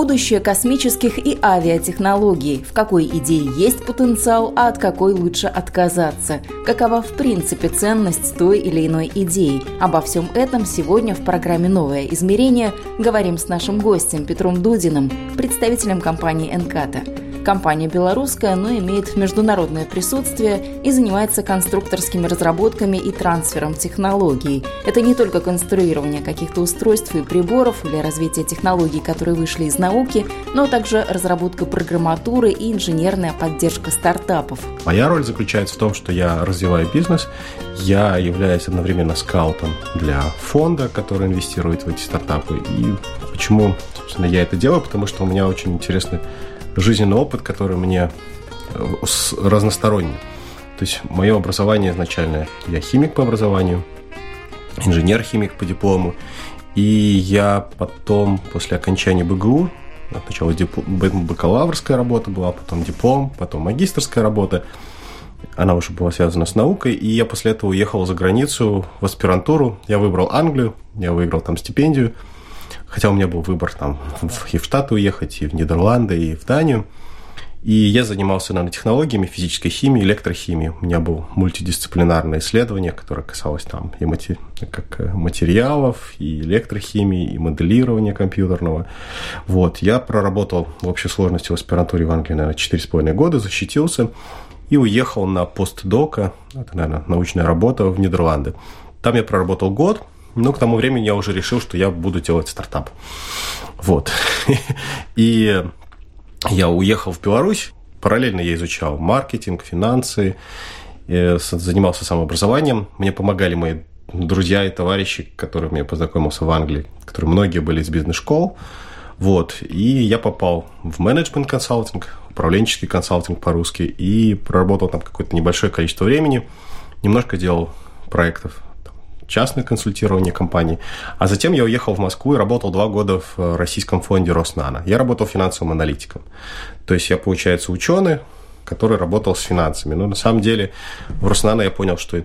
Будущее космических и авиатехнологий. В какой идее есть потенциал, а от какой лучше отказаться. Какова в принципе ценность той или иной идеи. Обо всем этом сегодня в программе «Новое измерение» говорим с нашим гостем Петром Дудиным, представителем компании «Энката». Компания белорусская, но имеет международное присутствие и занимается конструкторскими разработками и трансфером технологий. Это не только конструирование каких-то устройств и приборов или развитие технологий, которые вышли из науки, но также разработка программатуры и инженерная поддержка стартапов. Моя роль заключается в том, что я развиваю бизнес, я являюсь одновременно скаутом для фонда, который инвестирует в эти стартапы. И почему, собственно, я это делаю? Потому что у меня очень интересный жизненный опыт, который мне э, разносторонний. То есть мое образование изначально, я химик по образованию, инженер-химик по диплому, и я потом, после окончания БГУ, сначала диплом, бакалаврская работа была, потом диплом, потом магистрская работа, она уже была связана с наукой, и я после этого уехал за границу в аспирантуру. Я выбрал Англию, я выиграл там стипендию – Хотя у меня был выбор там и в Штаты уехать, и в Нидерланды, и в Данию. И я занимался нанотехнологиями, физической химией, электрохимией. У меня было мультидисциплинарное исследование, которое касалось там и матери... как э, материалов, и электрохимии, и моделирования компьютерного. Вот. Я проработал в общей сложности в аспирантуре в Англии, наверное, 4,5 года, защитился и уехал на постдока, это, наверное, научная работа в Нидерланды. Там я проработал год, но к тому времени я уже решил, что я буду делать стартап. Вот. И я уехал в Беларусь. Параллельно я изучал маркетинг, финансы, занимался самообразованием. Мне помогали мои друзья и товарищи, которыми я познакомился в Англии, которые многие были из бизнес-школ. Вот. И я попал в менеджмент консалтинг, управленческий консалтинг по-русски, и проработал там какое-то небольшое количество времени. Немножко делал проектов частное консультирование компаний. А затем я уехал в Москву и работал два года в э, российском фонде Роснано. Я работал финансовым аналитиком. То есть я, получается, ученый, который работал с финансами. Но на самом деле в Роснано я понял, что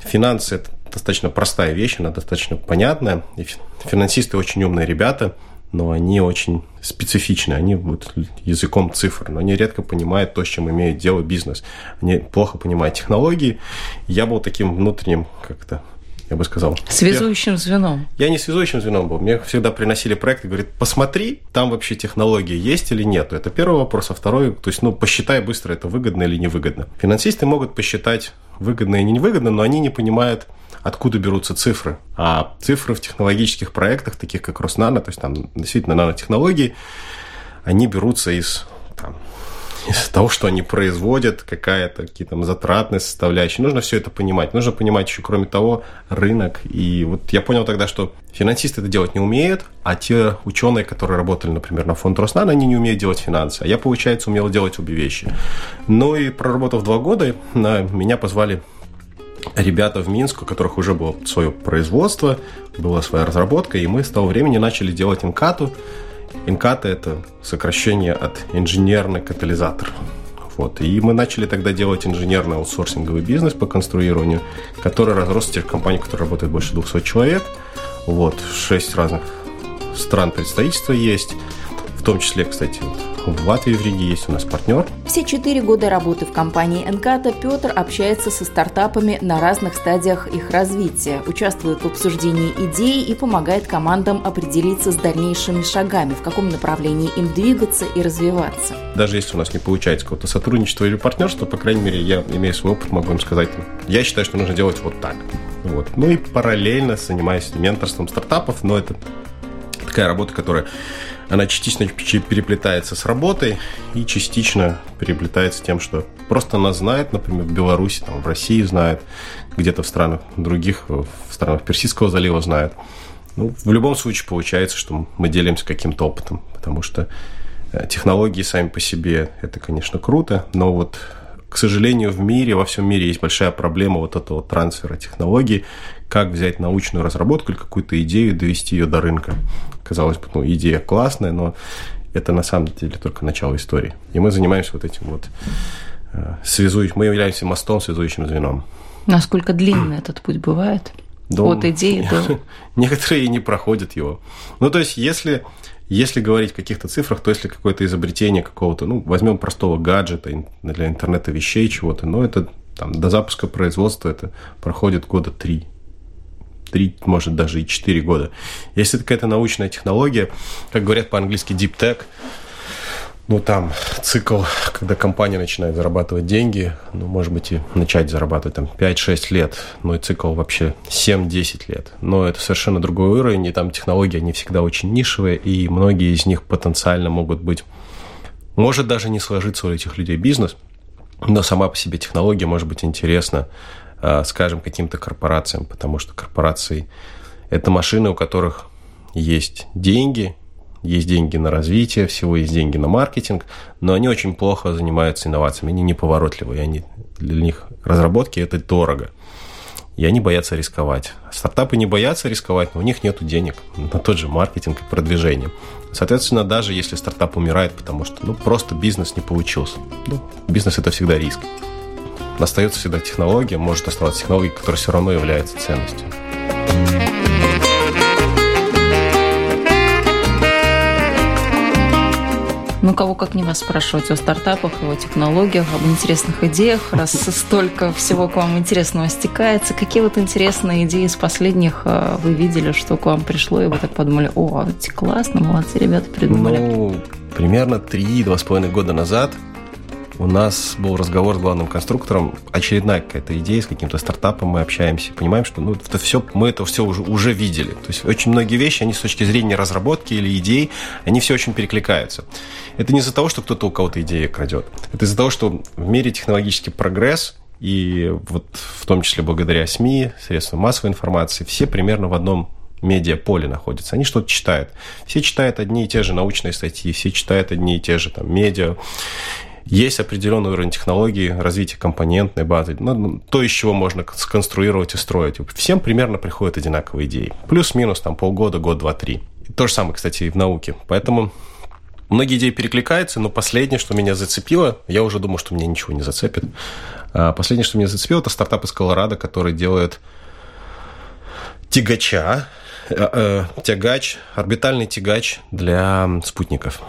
финансы – это достаточно простая вещь, она достаточно понятная. И финансисты очень умные ребята, но они очень специфичны, они вот языком цифр, но они редко понимают то, с чем имеет дело бизнес. Они плохо понимают технологии. Я был таким внутренним как-то я бы сказал. Связующим я, звеном. Я не связующим звеном был. Мне всегда приносили проект и говорят, посмотри, там вообще технологии есть или нет. Это первый вопрос. А второй, то есть, ну, посчитай быстро, это выгодно или невыгодно. Финансисты могут посчитать выгодно и невыгодно, но они не понимают, откуда берутся цифры. А цифры в технологических проектах, таких как Роснано, то есть там действительно нанотехнологии, они берутся из там, того, что они производят, какая-то какие то затратные составляющие. Нужно все это понимать. Нужно понимать еще, кроме того, рынок. И вот я понял тогда, что финансисты это делать не умеют, а те ученые, которые работали, например, на фонд Роснана, они не умеют делать финансы. А я, получается, умел делать обе вещи. Ну и проработав два года, на меня позвали ребята в Минск, у которых уже было свое производство, была своя разработка, и мы с того времени начали делать инкату, Инката – это сокращение от инженерный катализатор. Вот. И мы начали тогда делать инженерный аутсорсинговый бизнес по конструированию, который разросся теперь компанию, которая работает больше 200 человек. Вот. Шесть разных стран представительства есть. В том числе, кстати, в Латвии в Риге есть у нас партнер. Все четыре года работы в компании «Энката» Петр общается со стартапами на разных стадиях их развития, участвует в обсуждении идей и помогает командам определиться с дальнейшими шагами, в каком направлении им двигаться и развиваться. Даже если у нас не получается какого-то сотрудничества или партнерства, по крайней мере, я, имея свой опыт, могу им сказать, я считаю, что нужно делать вот так. Вот. Ну и параллельно занимаюсь менторством стартапов, но это такая работа, которая она частично переплетается с работой и частично переплетается тем, что просто она знает, например, в Беларуси, там, в России знает, где-то в странах других, в странах Персидского залива знает. Ну, в любом случае получается, что мы делимся каким-то опытом, потому что Э, технологии сами по себе – это, конечно, круто, но вот к сожалению, в мире, во всем мире есть большая проблема вот этого трансфера технологий, как взять научную разработку или какую-то идею и довести ее до рынка. Казалось бы, ну, идея классная, но это на самом деле только начало истории. И мы занимаемся вот этим вот э, связующим, мы являемся мостом, связующим звеном. Насколько длинный этот путь бывает? Да, От идеи до... Некоторые не проходят его. Ну, то есть, если, если говорить о каких-то цифрах, то если какое-то изобретение какого-то, ну, возьмем простого гаджета для интернета вещей чего-то, но это там, до запуска производства это проходит года три. Три, может, даже и четыре года. Если это какая-то научная технология, как говорят по-английски deep tech, ну, там цикл, когда компания начинает зарабатывать деньги, ну, может быть, и начать зарабатывать там 5-6 лет, ну, и цикл вообще 7-10 лет. Но это совершенно другой уровень, и там технологии, они всегда очень нишевые, и многие из них потенциально могут быть... Может даже не сложиться у этих людей бизнес, но сама по себе технология может быть интересна, скажем, каким-то корпорациям, потому что корпорации – это машины, у которых есть деньги, есть деньги на развитие всего, есть деньги на маркетинг, но они очень плохо занимаются инновациями, они неповоротливые, они, для них разработки – это дорого. И они боятся рисковать. Стартапы не боятся рисковать, но у них нет денег на тот же маркетинг и продвижение. Соответственно, даже если стартап умирает, потому что ну, просто бизнес не получился. Ну, бизнес – это всегда риск. Остается всегда технология, может оставаться технология, которая все равно является ценностью. Ну, кого как не вас спрашивать о стартапах, о технологиях, об интересных идеях, раз столько всего к вам интересного стекается. Какие вот интересные идеи из последних э, вы видели, что к вам пришло, и вы так подумали, о, эти классно, молодцы ребята придумали? Ну, примерно три-два с половиной года назад у нас был разговор с главным конструктором, очередная какая-то идея с каким-то стартапом, мы общаемся, понимаем, что ну, это все, мы это все уже, уже видели. То есть очень многие вещи, они с точки зрения разработки или идей, они все очень перекликаются. Это не из-за того, что кто-то у кого-то идеи крадет. Это из-за того, что в мире технологический прогресс, и вот в том числе благодаря СМИ, средствам массовой информации, все примерно в одном медиаполе находятся. Они что-то читают. Все читают одни и те же научные статьи, все читают одни и те же там медиа. Есть определенный уровень технологии, развития компонентной базы, ну, ну, то, из чего можно сконструировать и строить. Всем примерно приходят одинаковые идеи. Плюс-минус там полгода, год, два, три. То же самое, кстати, и в науке. Поэтому многие идеи перекликаются, но последнее, что меня зацепило, я уже думал, что меня ничего не зацепит. А последнее, что меня зацепило, это стартап из Колорадо, который делает тягача, э, э, тягач, орбитальный тягач для спутников.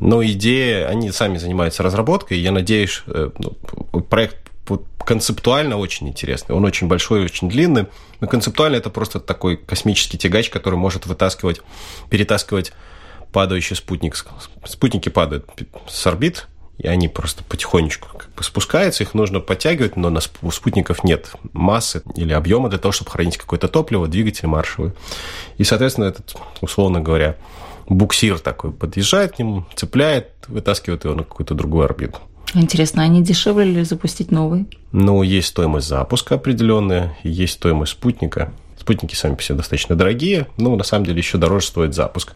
Но идея, они сами занимаются разработкой. Я надеюсь, э, ну, проект концептуально очень интересный. Он очень большой очень длинный. Но концептуально это просто такой космический тягач, который может вытаскивать, перетаскивать падающий спутник. Спутники падают с орбит, и они просто потихонечку как бы спускаются, их нужно подтягивать, но у спутников нет массы или объема для того, чтобы хранить какое-то топливо, двигатель маршевый. И, соответственно, этот, условно говоря, буксир такой подъезжает к нему, цепляет, вытаскивает его на какую-то другую орбиту. Интересно, не дешевле ли запустить новый? Ну, есть стоимость запуска определенная, есть стоимость спутника. Спутники сами по себе достаточно дорогие, но на самом деле еще дороже стоит запуск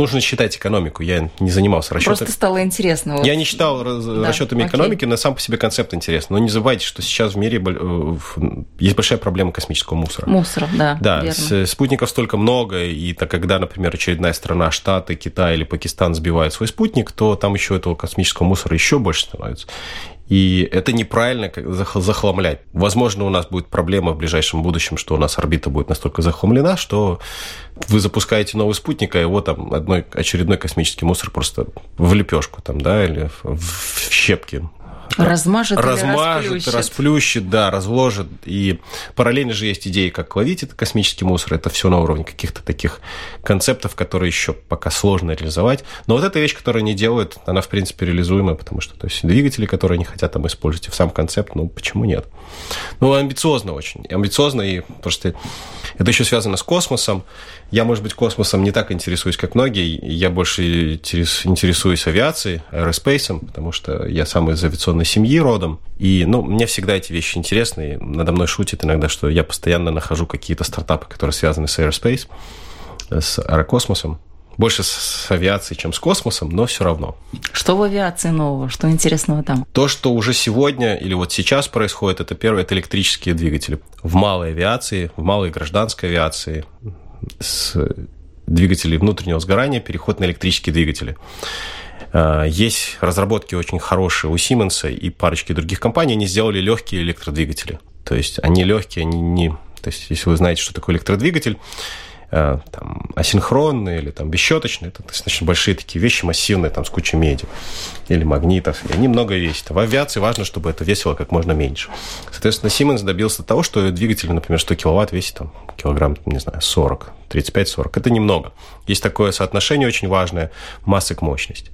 нужно считать экономику. Я не занимался расчетами. Просто стало интересно. Вот. Я не считал да, расчетами окей. экономики, но сам по себе концепт интересный. Но не забывайте, что сейчас в мире э, есть большая проблема космического мусора. Мусора, да. Да, верно. спутников столько много, и так когда, например, очередная страна, Штаты, Китай или Пакистан сбивают свой спутник, то там еще этого космического мусора еще больше становится. И это неправильно захламлять. Возможно, у нас будет проблема в ближайшем будущем, что у нас орбита будет настолько захламлена, что вы запускаете новый спутник, а его там одной очередной космический мусор просто в лепешку там, да, или в щепки Размажет, размажет расплющит. расплющит, да, разложит. И параллельно же есть идеи, как ловить этот космический мусор. Это все на уровне каких-то таких концептов, которые еще пока сложно реализовать. Но вот эта вещь, которую они делают, она, в принципе, реализуемая, потому что то есть, двигатели, которые они хотят там использовать, и в сам концепт, ну, почему нет? Ну, амбициозно очень. Амбициозно, и просто это еще связано с космосом. Я, может быть, космосом не так интересуюсь, как многие. Я больше интересуюсь авиацией, аэроспейсом, потому что я сам из авиационной семьи родом. И, ну, мне всегда эти вещи интересны. И надо мной шутит иногда, что я постоянно нахожу какие-то стартапы, которые связаны с aerospace, с аэрокосмосом. больше с авиацией, чем с космосом, но все равно. Что в авиации нового? Что интересного там? То, что уже сегодня или вот сейчас происходит, это первое, это электрические двигатели. В малой авиации, в малой гражданской авиации с двигателей внутреннего сгорания переход на электрические двигатели. А, есть разработки очень хорошие у Siemens и парочки других компаний, они сделали легкие электродвигатели. То есть они легкие, они не... То есть если вы знаете, что такое электродвигатель, Э, там, асинхронные или там бесщеточные, это достаточно большие такие вещи, массивные, там, с кучей меди или магнитов, и они много весят. В авиации важно, чтобы это весило как можно меньше. Соответственно, Siemens добился того, что двигатель, например, 100 киловатт весит там, килограмм, не знаю, 40, 35-40. Это немного. Есть такое соотношение очень важное массы к мощности.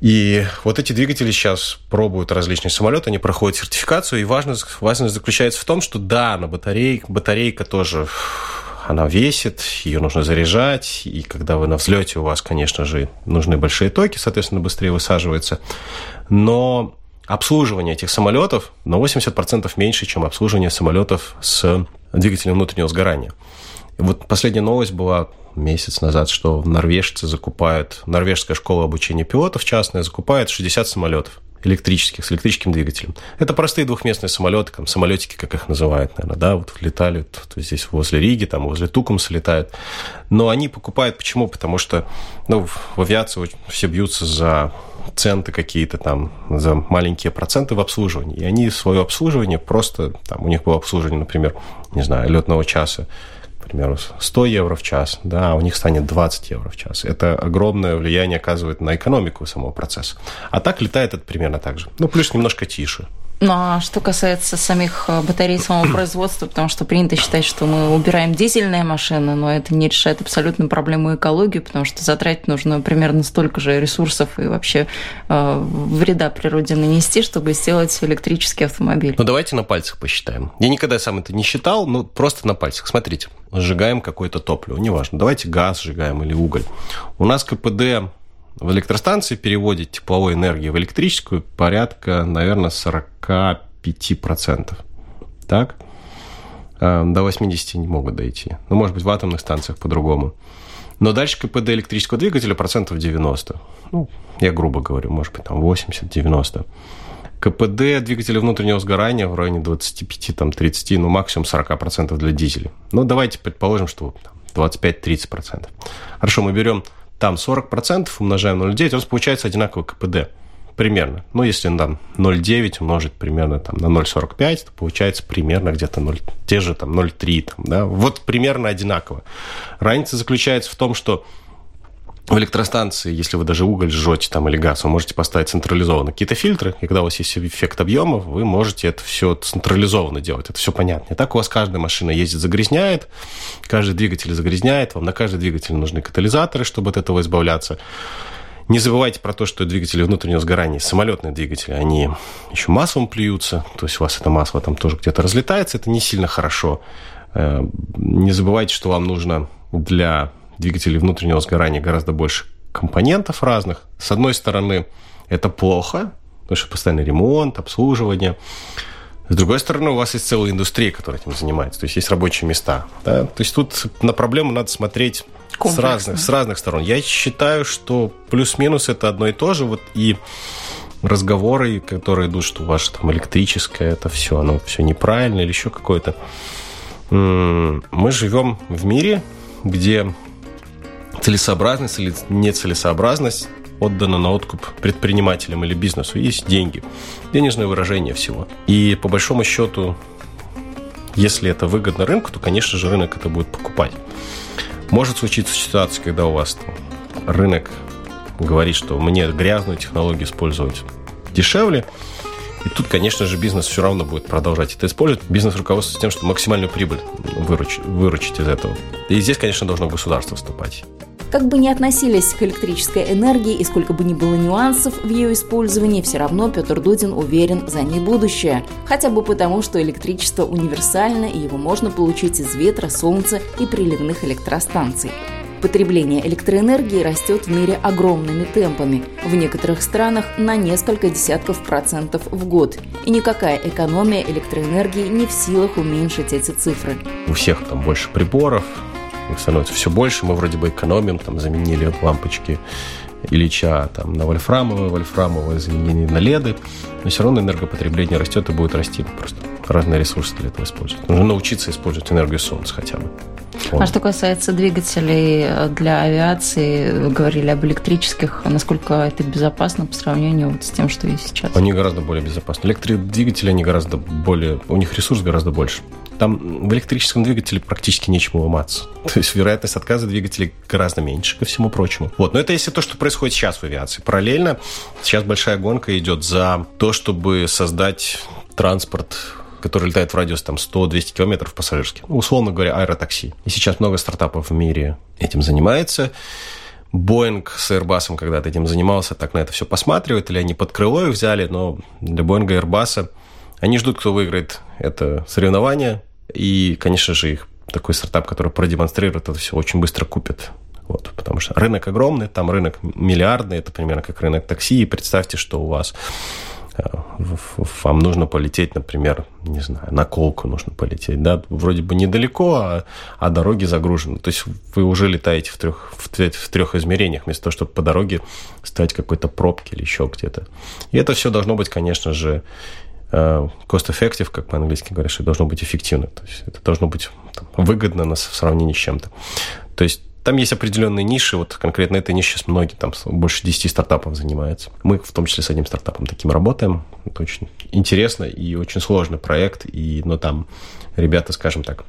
И вот эти двигатели сейчас пробуют различные самолеты, они проходят сертификацию, и важность, важность заключается в том, что да, на батарей, батарейка тоже она весит, ее нужно заряжать, и когда вы на взлете, у вас, конечно же, нужны большие токи, соответственно, быстрее высаживается. Но обслуживание этих самолетов на 80% меньше, чем обслуживание самолетов с двигателем внутреннего сгорания. Вот последняя новость была месяц назад, что норвежцы закупают, норвежская школа обучения пилотов частная закупает 60 самолетов электрических, с электрическим двигателем. Это простые двухместные самолеты, там, самолетики, как их называют, наверное, да, вот летали то, то здесь возле Риги, там, возле Тукумса летают. Но они покупают почему? Потому что, ну, в авиации все бьются за центы какие-то там, за маленькие проценты в обслуживании. И они свое обслуживание просто, там, у них было обслуживание, например, не знаю, летного часа, примеру, 100 евро в час, да, а у них станет 20 евро в час. Это огромное влияние оказывает на экономику самого процесса. А так летает это примерно так же. Ну, плюс немножко тише. Ну, а что касается самих э, батарей самого производства, потому что принято считать, что мы убираем дизельные машины, но это не решает абсолютно проблему экологии, потому что затратить нужно примерно столько же ресурсов и вообще э, вреда природе нанести, чтобы сделать электрический автомобиль. Ну, давайте на пальцах посчитаем. Я никогда сам это не считал, но просто на пальцах. Смотрите, сжигаем какое-то топливо, неважно, давайте газ сжигаем или уголь. У нас КПД в электростанции переводит тепловой энергии в электрическую порядка, наверное, 45%. Так? А, до 80 не могут дойти. Ну, может быть, в атомных станциях по-другому. Но дальше КПД электрического двигателя процентов 90. Ну, я грубо говорю, может быть, там 80-90. КПД двигателя внутреннего сгорания в районе 25-30, ну, максимум 40% для дизеля. Ну, давайте предположим, что 25-30%. Хорошо, мы берем там 40% умножаем на 0,9, у нас получается одинаковый КПД. Примерно. Ну, если там 0,9 умножить примерно там, на 0,45, то получается примерно где-то 0, те же там 0,3. Там, да? Вот примерно одинаково. Разница заключается в том, что в электростанции, если вы даже уголь жжете там или газ, вы можете поставить централизованно какие-то фильтры, и когда у вас есть эффект объемов, вы можете это все централизованно делать, это все понятно. И так у вас каждая машина ездит, загрязняет, каждый двигатель загрязняет, вам на каждый двигатель нужны катализаторы, чтобы от этого избавляться. Не забывайте про то, что двигатели внутреннего сгорания, самолетные двигатели, они еще маслом плюются, то есть у вас это масло там тоже где-то разлетается, это не сильно хорошо. Э, не забывайте, что вам нужно для двигателей внутреннего сгорания гораздо больше компонентов разных. С одной стороны, это плохо, потому что постоянный ремонт, обслуживание. С другой стороны, у вас есть целая индустрия, которая этим занимается. То есть есть рабочие места. Да? То есть тут на проблему надо смотреть с разных, с разных сторон. Я считаю, что плюс-минус это одно и то же. Вот и разговоры, которые идут, что ваше там электрическое, это все, оно все неправильно или еще какое-то. Мы живем в мире, где целесообразность или нецелесообразность отдана на откуп предпринимателям или бизнесу. Есть деньги, денежное выражение всего. И по большому счету, если это выгодно рынку, то, конечно же, рынок это будет покупать. Может случиться ситуация, когда у вас там, рынок говорит, что мне грязную технологию использовать дешевле, и тут, конечно же, бизнес все равно будет продолжать это использовать. Бизнес руководствуется тем, что максимальную прибыль выручить, выручить из этого. И здесь, конечно, должно государство вступать. Как бы ни относились к электрической энергии и сколько бы ни было нюансов в ее использовании, все равно Петр Дудин уверен за ней будущее. Хотя бы потому, что электричество универсально и его можно получить из ветра, солнца и приливных электростанций. Потребление электроэнергии растет в мире огромными темпами, в некоторых странах на несколько десятков процентов в год. И никакая экономия электроэнергии не в силах уменьшить эти цифры. У всех там больше приборов, их становится все больше, мы вроде бы экономим, там заменили лампочки Ильича там, на вольфрамовые, вольфрамовые заменили на леды, но все равно энергопотребление растет и будет расти. Просто разные ресурсы для этого использовать. Нужно научиться использовать энергию солнца хотя бы. Вот. А что касается двигателей э, для авиации, говорили об электрических, насколько это безопасно по сравнению вот с тем, что есть сейчас? Они гораздо более безопасны. Электродвигатели, они гораздо более... У них ресурс гораздо больше. Там в электрическом двигателе практически нечему ломаться. То есть вероятность отказа двигателей гораздо меньше, ко всему прочему. Вот. Но это если то, что происходит сейчас в авиации. Параллельно сейчас большая гонка идет за то, чтобы создать транспорт который летает в радиус там 100-200 километров пассажирский. Условно говоря, аэротакси. И сейчас много стартапов в мире этим занимается. Боинг с Airbus когда-то этим занимался, так на это все посматривает, или они под крыло их взяли, но для Боинга и Airbus они ждут, кто выиграет это соревнование, и, конечно же, их такой стартап, который продемонстрирует это все, очень быстро купит. Вот, потому что рынок огромный, там рынок миллиардный, это примерно как рынок такси, и представьте, что у вас э, вам нужно полететь, например, не знаю, на Колку нужно полететь, да, вроде бы недалеко, а, а дороги загружены. То есть вы уже летаете в трех, в, в трех измерениях, вместо того, чтобы по дороге стоять какой-то пробки или еще где-то. И это все должно быть, конечно же, cost-effective, как по-английски говорят, что должно быть эффективно. То есть это должно быть там, выгодно на, в сравнении с чем-то. То есть там есть определенные ниши, вот конкретно этой нише сейчас многие, там больше 10 стартапов занимаются. Мы в том числе с одним стартапом таким работаем. Это очень интересно и очень сложный проект, и, но там ребята, скажем так,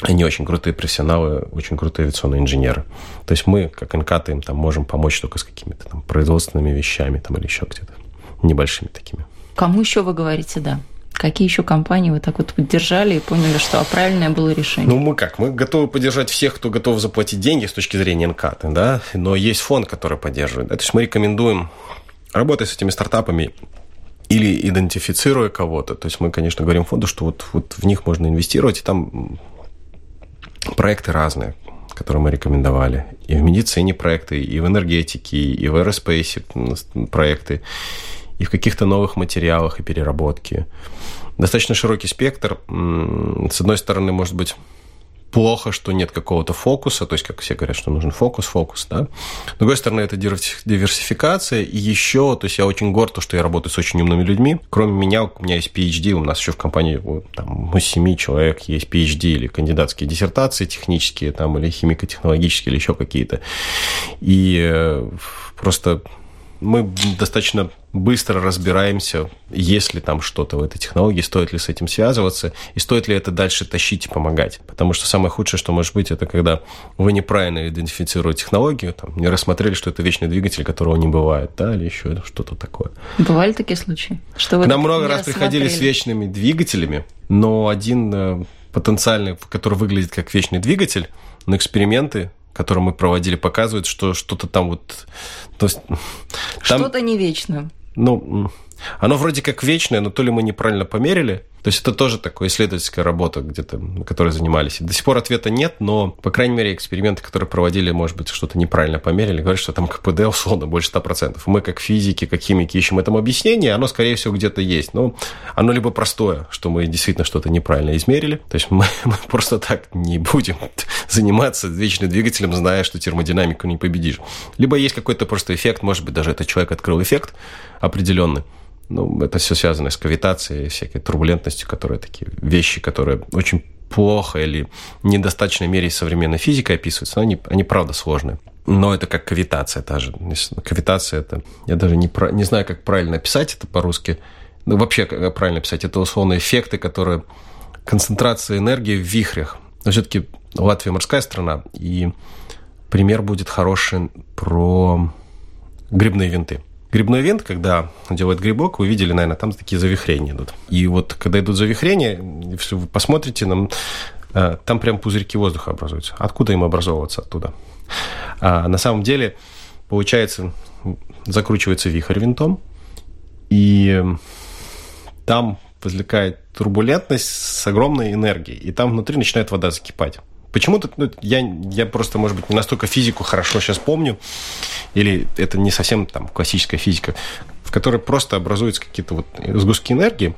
они очень крутые профессионалы, очень крутые авиационные инженеры. То есть мы, как инкаты, им там можем помочь только с какими-то там производственными вещами там, или еще где-то небольшими такими. Кому еще вы говорите «да»? Какие еще компании вы так вот поддержали и поняли, что правильное было решение? Ну, мы как? Мы готовы поддержать всех, кто готов заплатить деньги с точки зрения НКАТ, да? Но есть фонд, который поддерживает. Да? То есть мы рекомендуем работать с этими стартапами или идентифицируя кого-то. То есть мы, конечно, говорим фонду, что вот, вот в них можно инвестировать, и там проекты разные которые мы рекомендовали. И в медицине проекты, и в энергетике, и в аэроспейсе проекты и в каких-то новых материалах и переработке. Достаточно широкий спектр. С одной стороны, может быть, плохо, что нет какого-то фокуса, то есть, как все говорят, что нужен фокус, фокус, да. С другой стороны, это диверсификация, и еще, то есть, я очень горд, что я работаю с очень умными людьми. Кроме меня, у меня есть PhD, у нас еще в компании, там, у семи человек есть PhD или кандидатские диссертации технические, там, или химико-технологические, или еще какие-то. И э, просто мы достаточно быстро разбираемся, есть ли там что-то в этой технологии, стоит ли с этим связываться, и стоит ли это дальше тащить и помогать. Потому что самое худшее, что может быть, это когда вы неправильно идентифицируете технологию, там, не рассмотрели, что это вечный двигатель, которого не бывает, да, или еще что-то такое. Бывали такие случаи? Что вы К нам много раз приходили с вечными двигателями, но один э, потенциальный, который выглядит как вечный двигатель, но эксперименты который мы проводили, показывает, что что-то там вот... То есть, там, что-то не вечно. Ну, оно вроде как вечное, но то ли мы неправильно померили, то есть это тоже такая исследовательская работа, где-то, которой занимались. До сих пор ответа нет, но, по крайней мере, эксперименты, которые проводили, может быть, что-то неправильно померили, говорят, что там КПД условно больше 100%. Мы, как физики, как химики, ищем этому объяснение, оно, скорее всего, где-то есть. Но оно либо простое, что мы действительно что-то неправильно измерили, то есть мы, мы просто так не будем заниматься вечным двигателем, зная, что термодинамику не победишь. Либо есть какой-то просто эффект, может быть, даже этот человек открыл эффект определенный, ну, это все связано с кавитацией, всякой турбулентностью, которые такие вещи, которые очень плохо или в недостаточной мере современной физикой описываются, но они, они правда сложные. Но это как кавитация та же. Кавитация это... Я даже не, про, не знаю, как правильно описать это по-русски. Ну, вообще, как правильно описать. Это условно эффекты, которые... Концентрация энергии в вихрях. Но все-таки Латвия морская страна, и пример будет хороший про грибные винты. Грибной винт, когда делает грибок, вы видели, наверное, там такие завихрения идут. И вот когда идут завихрения, если вы посмотрите, нам, э, там прям пузырьки воздуха образуются. Откуда им образовываться оттуда? А на самом деле, получается, закручивается вихрь винтом, и там возникает турбулентность с огромной энергией, и там внутри начинает вода закипать. Почему-то ну, я, я просто, может быть, не настолько физику хорошо сейчас помню, или это не совсем там классическая физика. которой просто образуются какие-то вот сгустки энергии.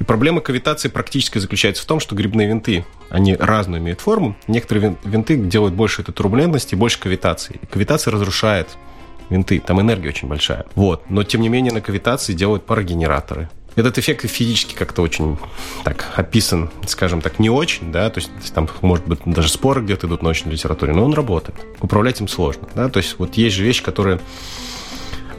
И проблема кавитации практически заключается в том, что грибные винты, они разную имеют форму. Некоторые винты делают больше этой турбулентности, больше кавитации. И кавитация разрушает винты, там энергия очень большая. Вот. Но, тем не менее, на кавитации делают парогенераторы. Этот эффект физически как-то очень так описан, скажем так, не очень, да, то есть там, может быть, даже споры где-то идут в научной литературе, но он работает. Управлять им сложно, да, то есть вот есть же вещи, которые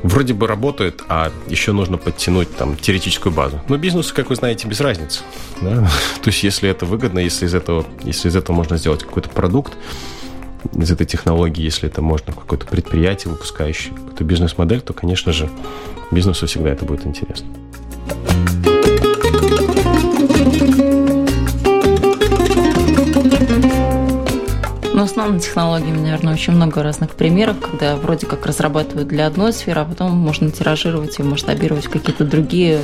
вроде бы работают, а еще нужно подтянуть там теоретическую базу. Но бизнесу, как вы знаете, без разницы. Да? То есть, если это выгодно, если из этого, если из этого можно сделать какой-то продукт, из этой технологии, если это можно какое-то предприятие, выпускающее какую-то бизнес-модель, то, конечно же, бизнесу всегда это будет интересно. Но с нанотехнологиями, наверное, очень много разных примеров, когда вроде как разрабатывают для одной сферы, а потом можно тиражировать и масштабировать какие-то другие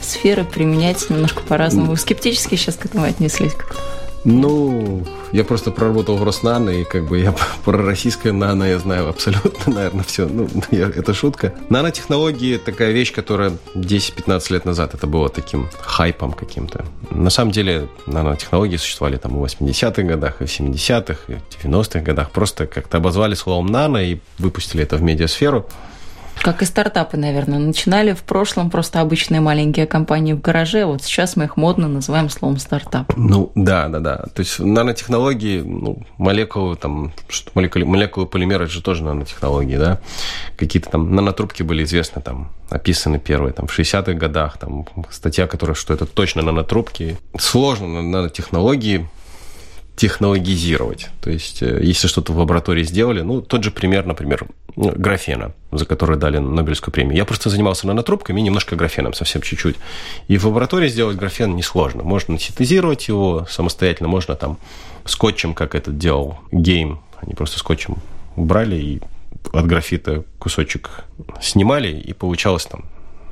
сферы, применять немножко по-разному. Скептически сейчас к этому отнеслись как-то? Ну, я просто проработал в Роснано, и как бы я про российское нано я знаю абсолютно, наверное, все. Ну, я, это шутка. Нанотехнологии – такая вещь, которая 10-15 лет назад это было таким хайпом каким-то. На самом деле нанотехнологии существовали там в 80-х годах, и в 70-х, и в 90-х годах. Просто как-то обозвали словом нано и выпустили это в медиасферу. Как и стартапы, наверное. Начинали в прошлом просто обычные маленькие компании в гараже, а вот сейчас мы их модно называем словом стартап. Ну, да, да, да. То есть нанотехнологии, ну, молекулы, там, молекулы, молекулы полимера, это же тоже нанотехнологии, да. Какие-то там нанотрубки были известны, там, описаны первые, там, в 60-х годах, там, статья, которая, что это точно нанотрубки. Сложно нанотехнологии технологизировать. То есть, э, если что-то в лаборатории сделали, ну, тот же пример, например, ну, графена, за который дали Нобелевскую премию. Я просто занимался нанотрубками и немножко графеном, совсем чуть-чуть. И в лаборатории сделать графен несложно. Можно синтезировать его самостоятельно, можно там скотчем, как это делал Гейм. Они просто скотчем брали и от графита кусочек снимали, и получалось там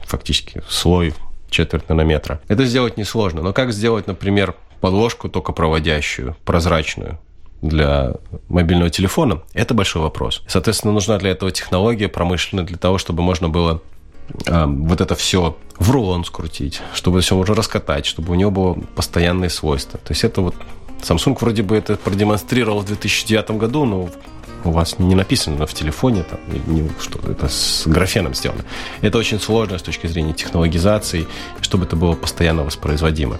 фактически слой четверть нанометра. Это сделать несложно. Но как сделать, например, подложку только проводящую, прозрачную? для мобильного телефона, это большой вопрос. Соответственно, нужна для этого технология промышленная для того, чтобы можно было э, вот это все в рулон скрутить, чтобы все можно раскатать, чтобы у него было постоянные свойства. То есть это вот Samsung вроде бы это продемонстрировал в 2009 году, но у вас не написано в телефоне, там, не, что это с графеном сделано. Это очень сложно с точки зрения технологизации, чтобы это было постоянно воспроизводимо.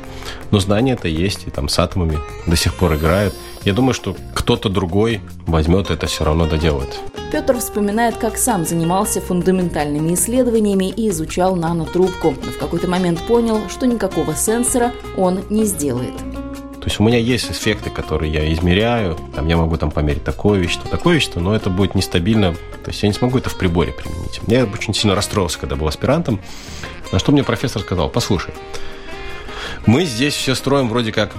Но знания это есть, и там с атомами до сих пор играют. Я думаю, что кто-то другой возьмет это все равно доделает. Петр вспоминает, как сам занимался фундаментальными исследованиями и изучал нанотрубку, но в какой-то момент понял, что никакого сенсора он не сделает. То есть у меня есть эффекты, которые я измеряю. Там я могу там померить такое вещество, такое вещество, но это будет нестабильно. То есть я не смогу это в приборе применить. Я очень сильно расстроился, когда был аспирантом. На что мне профессор сказал, послушай, мы здесь все строим вроде как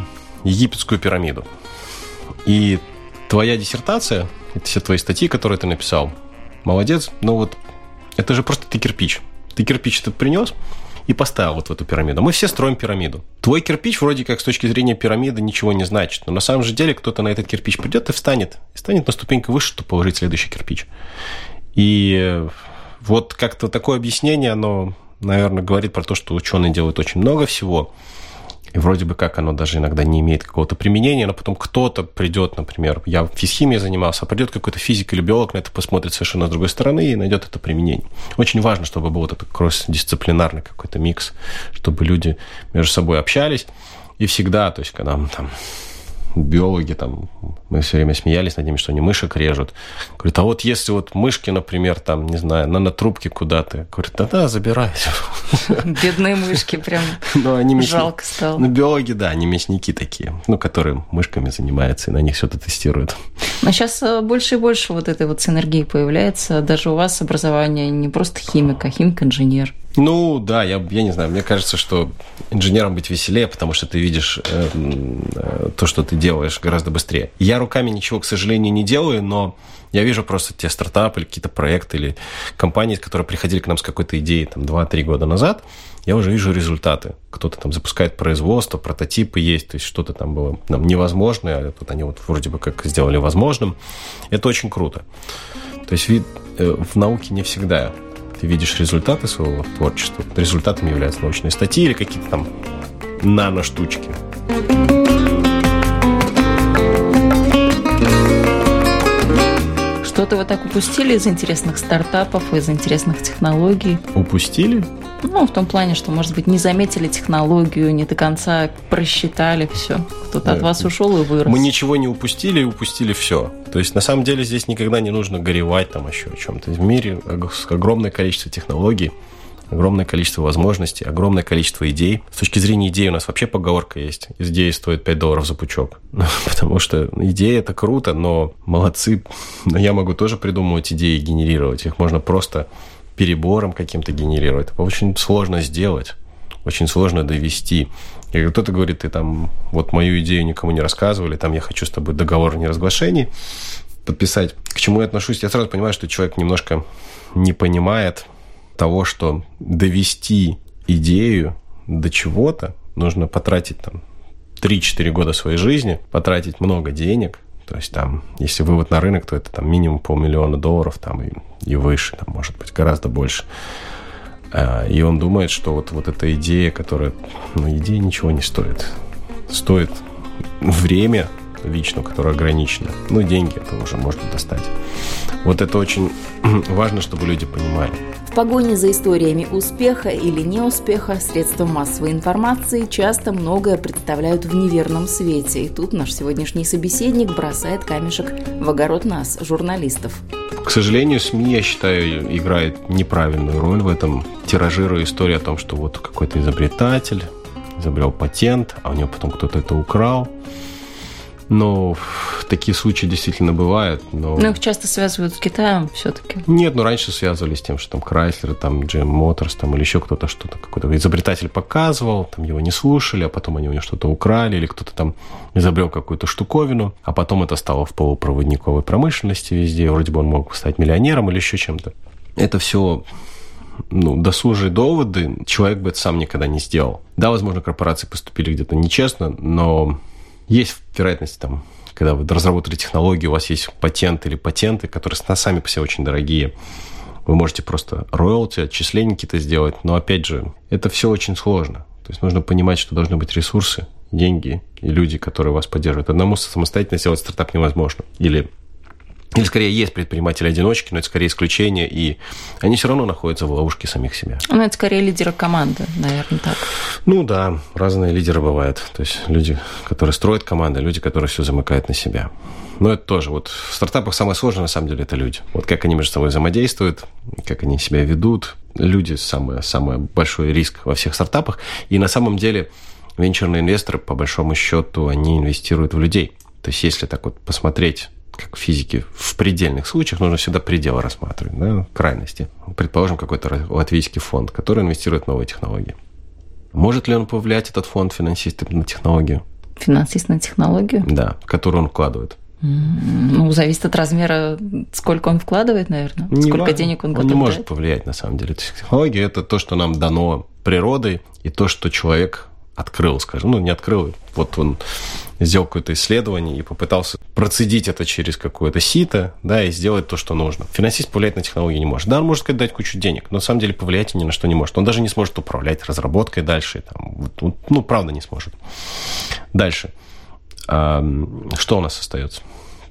египетскую пирамиду. И твоя диссертация, это все твои статьи, которые ты написал, молодец, но вот это же просто ты кирпич. Ты кирпич этот принес, и поставил вот в эту пирамиду. Мы все строим пирамиду. Твой кирпич вроде как с точки зрения пирамиды ничего не значит, но на самом же деле кто-то на этот кирпич придет и встанет, и станет на ступеньку выше, чтобы положить следующий кирпич. И вот как-то такое объяснение, оно, наверное, говорит про то, что ученые делают очень много всего, и вроде бы как оно даже иногда не имеет какого-то применения, но потом кто-то придет, например, я физхимией занимался, а придет какой-то физик или биолог на это посмотрит совершенно с другой стороны и найдет это применение. Очень важно, чтобы был вот этот кросс-дисциплинарный какой-то микс, чтобы люди между собой общались. И всегда, то есть, когда мы там биологи там, мы все время смеялись над ними, что они мышек режут. Говорит, а вот если вот мышки, например, там, не знаю, на натрубке куда-то, говорит, да-да, забирайте. Бедные мышки прям Но они жалко стало. Ну, биологи, да, они мясники такие, ну, которые мышками занимаются и на них что-то тестируют. Но сейчас э, больше и больше вот этой вот синергии появляется. Даже у вас образование не просто химик, а химик-инженер. Ну, да, я, я не знаю, мне кажется, что инженером быть веселее, потому что ты видишь э, э, то, что ты делаешь гораздо быстрее. Я руками ничего, к сожалению, не делаю, но я вижу просто те стартапы или какие-то проекты или компании, которые приходили к нам с какой-то идеей там 2-3 года назад, я уже вижу результаты. Кто-то там запускает производство, прототипы есть, то есть что-то там было нам невозможное, а тут они вот вроде бы как сделали возможным. Это очень круто. То есть вид, э, в науке не всегда ты видишь результаты своего творчества, результатом являются научные статьи или какие-то там нано-штучки. Что-то вы так упустили из интересных стартапов, из интересных технологий? Упустили? Ну, в том плане, что, может быть, не заметили технологию, не до конца просчитали все. Кто-то да. от вас ушел и вырос. Мы ничего не упустили и упустили все. То есть, на самом деле, здесь никогда не нужно горевать там еще о чем-то. В мире огромное количество технологий, огромное количество возможностей, огромное количество идей. С точки зрения идей у нас вообще поговорка есть. Идея стоит 5 долларов за пучок. Потому что идея это круто, но молодцы. Но я могу тоже придумывать идеи и генерировать. Их можно просто перебором каким-то генерировать. Это очень сложно сделать, очень сложно довести. И кто-то говорит, ты там, вот мою идею никому не рассказывали, там я хочу с тобой договор о неразглашении подписать. К чему я отношусь? Я сразу понимаю, что человек немножко не понимает того, что довести идею до чего-то нужно потратить там 3-4 года своей жизни, потратить много денег, то есть там, если вывод на рынок, то это там минимум полмиллиона долларов там и, и выше, там может быть гораздо больше. А, и он думает, что вот, вот эта идея, которая, ну, идея ничего не стоит. Стоит время лично, которое ограничено. Ну, деньги это уже можно достать. Вот это очень важно, чтобы люди понимали. В погоне за историями успеха или неуспеха средства массовой информации часто многое представляют в неверном свете. И тут наш сегодняшний собеседник бросает камешек в огород нас, журналистов. К сожалению, СМИ, я считаю, играет неправильную роль в этом, тиражируя историю о том, что вот какой-то изобретатель изобрел патент, а у него потом кто-то это украл – ну, такие случаи действительно бывают, но... Но их часто связывают с Китаем все-таки. Нет, ну раньше связывали с тем, что там Chrysler, там GM Motors, там или еще кто-то что-то, какой-то изобретатель показывал, там его не слушали, а потом они у него что-то украли, или кто-то там изобрел какую-то штуковину, а потом это стало в полупроводниковой промышленности везде, вроде бы он мог стать миллионером или еще чем-то. Это все ну, досужие доводы, человек бы это сам никогда не сделал. Да, возможно, корпорации поступили где-то нечестно, но есть вероятность там, когда вы разработали технологию, у вас есть патент или патенты, которые сами по себе очень дорогие. Вы можете просто роялти, отчисления какие-то сделать, но опять же, это все очень сложно. То есть нужно понимать, что должны быть ресурсы, деньги и люди, которые вас поддерживают. Одному самостоятельно сделать стартап невозможно. Или или скорее есть предприниматели-одиночки, но это скорее исключение, и они все равно находятся в ловушке самих себя. Ну, это скорее лидеры команды, наверное, так. Ну да, разные лидеры бывают. То есть люди, которые строят команды, люди, которые все замыкают на себя. Но это тоже. Вот в стартапах самое сложное, на самом деле, это люди. Вот как они между собой взаимодействуют, как они себя ведут. Люди – самый, самый большой риск во всех стартапах. И на самом деле венчурные инвесторы, по большому счету, они инвестируют в людей. То есть если так вот посмотреть как в физике, в предельных случаях нужно всегда пределы рассматривать, да, крайности. Предположим, какой-то латвийский фонд, который инвестирует в новые технологии. Может ли он повлиять, этот фонд, финансист, на технологию? Финансист на технологию? Да, которую он вкладывает. Ну, зависит от размера, сколько он вкладывает, наверное, не сколько важно. денег он, готов Он не может повлиять, на самом деле. Технология – это то, что нам дано природой, и то, что человек открыл, скажем, ну, не открыл, вот он сделал какое-то исследование и попытался процедить это через какое-то сито, да, и сделать то, что нужно. Финансист повлиять на технологии не может. Да, он может сказать, дать кучу денег, но на самом деле повлиять ни на что не может. Он даже не сможет управлять разработкой дальше. Там, вот, ну, правда, не сможет. Дальше. А, что у нас остается?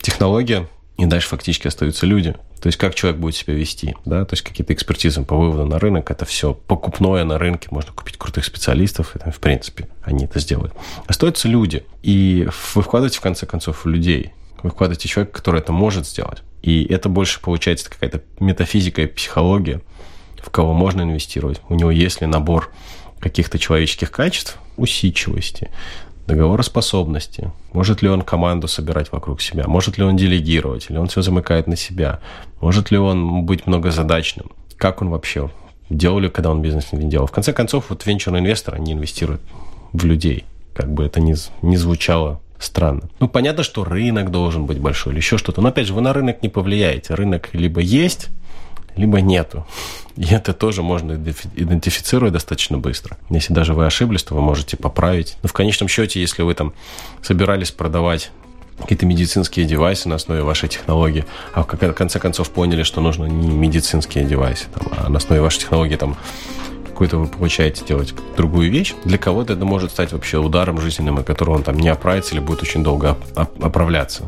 Технология, и дальше фактически остаются люди. То есть как человек будет себя вести, да, то есть какие-то экспертизы по выводу на рынок, это все покупное на рынке, можно купить крутых специалистов, и, в принципе, они это сделают. Остаются люди, и вы вкладываете, в конце концов, в людей, вы вкладываете человека, который это может сделать. И это больше получается какая-то метафизика и психология, в кого можно инвестировать. У него есть ли набор каких-то человеческих качеств, усидчивости, договороспособности. Может ли он команду собирать вокруг себя? Может ли он делегировать? Или он все замыкает на себя? Может ли он быть многозадачным? Как он вообще? Делал когда он бизнес не делал? В конце концов, вот венчурный инвестор, они инвестируют в людей. Как бы это ни, ни звучало странно. Ну, понятно, что рынок должен быть большой или еще что-то. Но, опять же, вы на рынок не повлияете. Рынок либо есть, либо нету. И это тоже можно идентифицировать достаточно быстро. Если даже вы ошиблись, то вы можете поправить. Но в конечном счете, если вы там собирались продавать какие-то медицинские девайсы на основе вашей технологии, а в конце концов поняли, что нужно не медицинские девайсы, там, а на основе вашей технологии там какую-то вы получаете делать другую вещь, для кого-то это может стать вообще ударом жизненным, от которого он там не оправится или будет очень долго оправляться.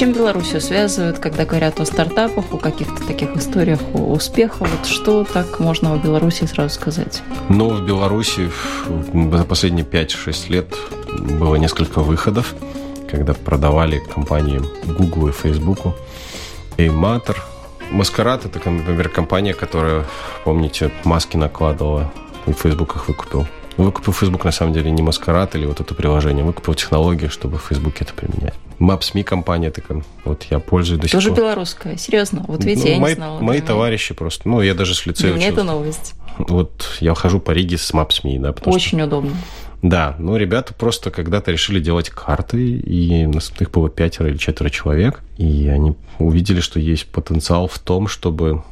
Чем Белоруссию связывают, когда говорят о стартапах, о каких-то таких историях о успехах? Вот что так можно о Беларуси сразу сказать? Ну, в Беларуси за последние 5-6 лет было несколько выходов, когда продавали компании Google и Facebook. Matter, Маскарад это, например, компания, которая, помните, маски накладывала и Facebook их выкупил. Выкупил Facebook на самом деле не Маскарад или вот это приложение, выкупил технологию, чтобы в Facebook это применять. Maps.me компания такая, вот я пользуюсь до сих Тоже белорусская, серьезно. Вот видите, ну, я мои, не знала. Мои товарищи просто, ну, я даже с лицея Для меня это новость. Вот я хожу по Риге с Maps.me, да, потому Очень что... удобно. Да, ну, ребята просто когда-то решили делать карты, и их было пятеро или четверо человек, и они увидели, что есть потенциал в том, чтобы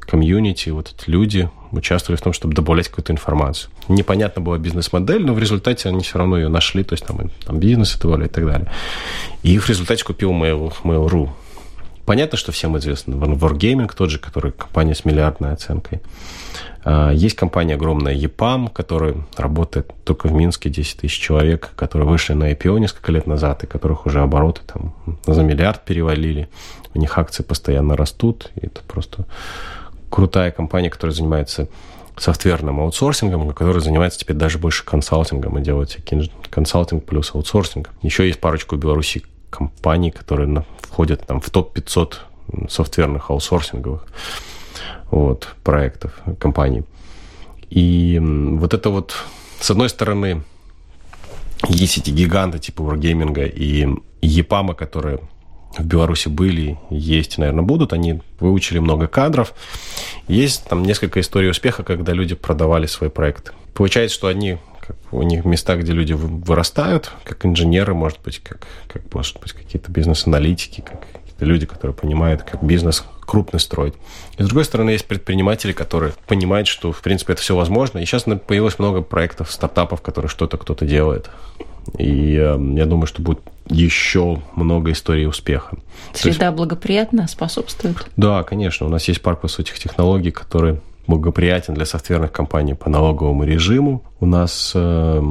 комьюнити, вот эти люди участвовали в том, чтобы добавлять какую-то информацию. Непонятна была бизнес-модель, но в результате они все равно ее нашли, то есть там, там бизнес добавляли и так далее. И в результате купил Mail, Mail.ru. Понятно, что всем известно Wargaming, тот же, который компания с миллиардной оценкой. А, есть компания огромная EPAM, которая работает только в Минске, 10 тысяч человек, которые вышли на IPO несколько лет назад, и которых уже обороты там за миллиард перевалили. У них акции постоянно растут, и это просто крутая компания, которая занимается софтверным аутсорсингом, которая занимается теперь даже больше консалтингом и делает консалтинг плюс аутсорсинг. Еще есть парочку в Беларуси компаний, которые входят там, в топ-500 софтверных аутсорсинговых вот, проектов, компаний. И вот это вот, с одной стороны, есть эти гиганты типа Wargaming и Епама, которые в Беларуси были, есть, наверное, будут. Они выучили много кадров. Есть там несколько историй успеха, когда люди продавали свои проекты. Получается, что они как, у них места, где люди вырастают, как инженеры, может быть, как, как может быть, какие-то бизнес-аналитики, как какие-то люди, которые понимают, как бизнес крупный строить. И с другой стороны, есть предприниматели, которые понимают, что, в принципе, это все возможно. И сейчас появилось много проектов, стартапов, которые что-то кто-то делает. И э, я думаю, что будет еще много историй успеха. Среда есть, благоприятно способствует? Да, конечно. У нас есть парк высоких технологий, который благоприятен для софтверных компаний по налоговому режиму. У нас э,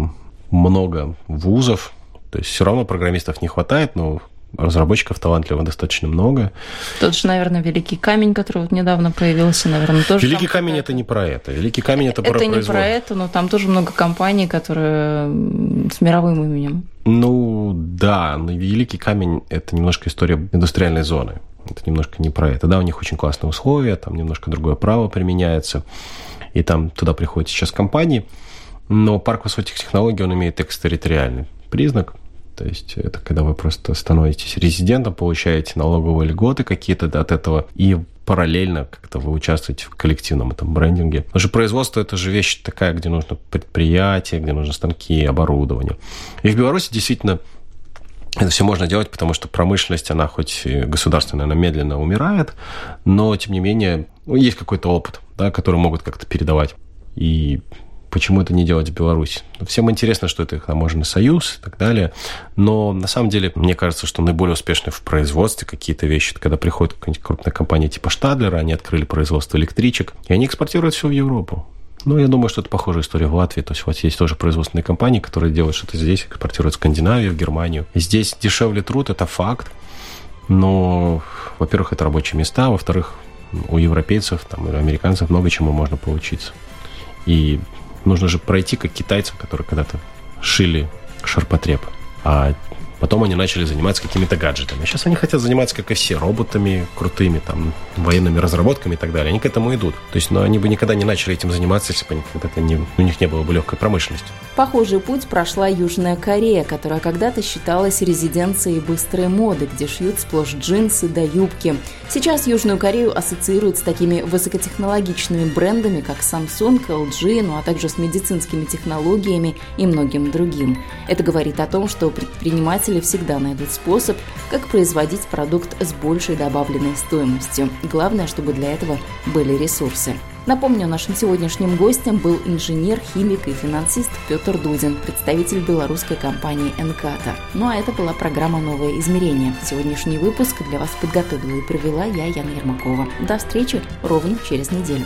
много вузов, то есть все равно программистов не хватает, но разработчиков талантливых достаточно много. Тот же, наверное, Великий камень, который вот недавно появился, наверное, тоже. Великий камень это не про это. Великий камень это, это про Это не про это, но там тоже много компаний, которые с мировым именем. Ну да, но Великий камень это немножко история индустриальной зоны. Это немножко не про это. Да, у них очень классные условия, там немножко другое право применяется, и там туда приходят сейчас компании. Но парк высоких технологий, он имеет экстерриториальный признак – то есть это когда вы просто становитесь резидентом, получаете налоговые льготы какие-то от этого, и параллельно как-то вы участвуете в коллективном этом брендинге. Потому что производство – это же вещь такая, где нужно предприятие, где нужны станки, оборудование. И в Беларуси действительно это все можно делать, потому что промышленность, она хоть государственная, она медленно умирает, но, тем не менее, ну, есть какой-то опыт, да, который могут как-то передавать. И почему это не делать в Беларуси. Всем интересно, что это таможенный союз и так далее, но на самом деле мне кажется, что наиболее успешны в производстве какие-то вещи, когда приходит какая-нибудь крупная компания типа Штадлера, они открыли производство электричек, и они экспортируют все в Европу. Ну, я думаю, что это похожая история в Латвии. То есть вот есть тоже производственные компании, которые делают что-то здесь, экспортируют в Скандинавию, в Германию. Здесь дешевле труд, это факт. Но, во-первых, это рабочие места, во-вторых, у европейцев там, или американцев много чему можно получиться. И нужно же пройти как китайцам, которые когда-то шили шарпотреб. А Потом они начали заниматься какими-то гаджетами. Сейчас они хотят заниматься, как и все, роботами крутыми, там, военными разработками и так далее. Они к этому идут. То есть, но ну, они бы никогда не начали этим заниматься, если бы это не, у них не было бы легкой промышленности. Похожий путь прошла Южная Корея, которая когда-то считалась резиденцией быстрой моды, где шьют сплошь джинсы да юбки. Сейчас Южную Корею ассоциируют с такими высокотехнологичными брендами, как Samsung, LG, ну а также с медицинскими технологиями и многим другим. Это говорит о том, что предприниматели предприниматели всегда найдут способ, как производить продукт с большей добавленной стоимостью. Главное, чтобы для этого были ресурсы. Напомню, нашим сегодняшним гостем был инженер, химик и финансист Петр Дудин, представитель белорусской компании «Энката». Ну а это была программа «Новое измерение». Сегодняшний выпуск для вас подготовила и провела я, Яна Ермакова. До встречи ровно через неделю.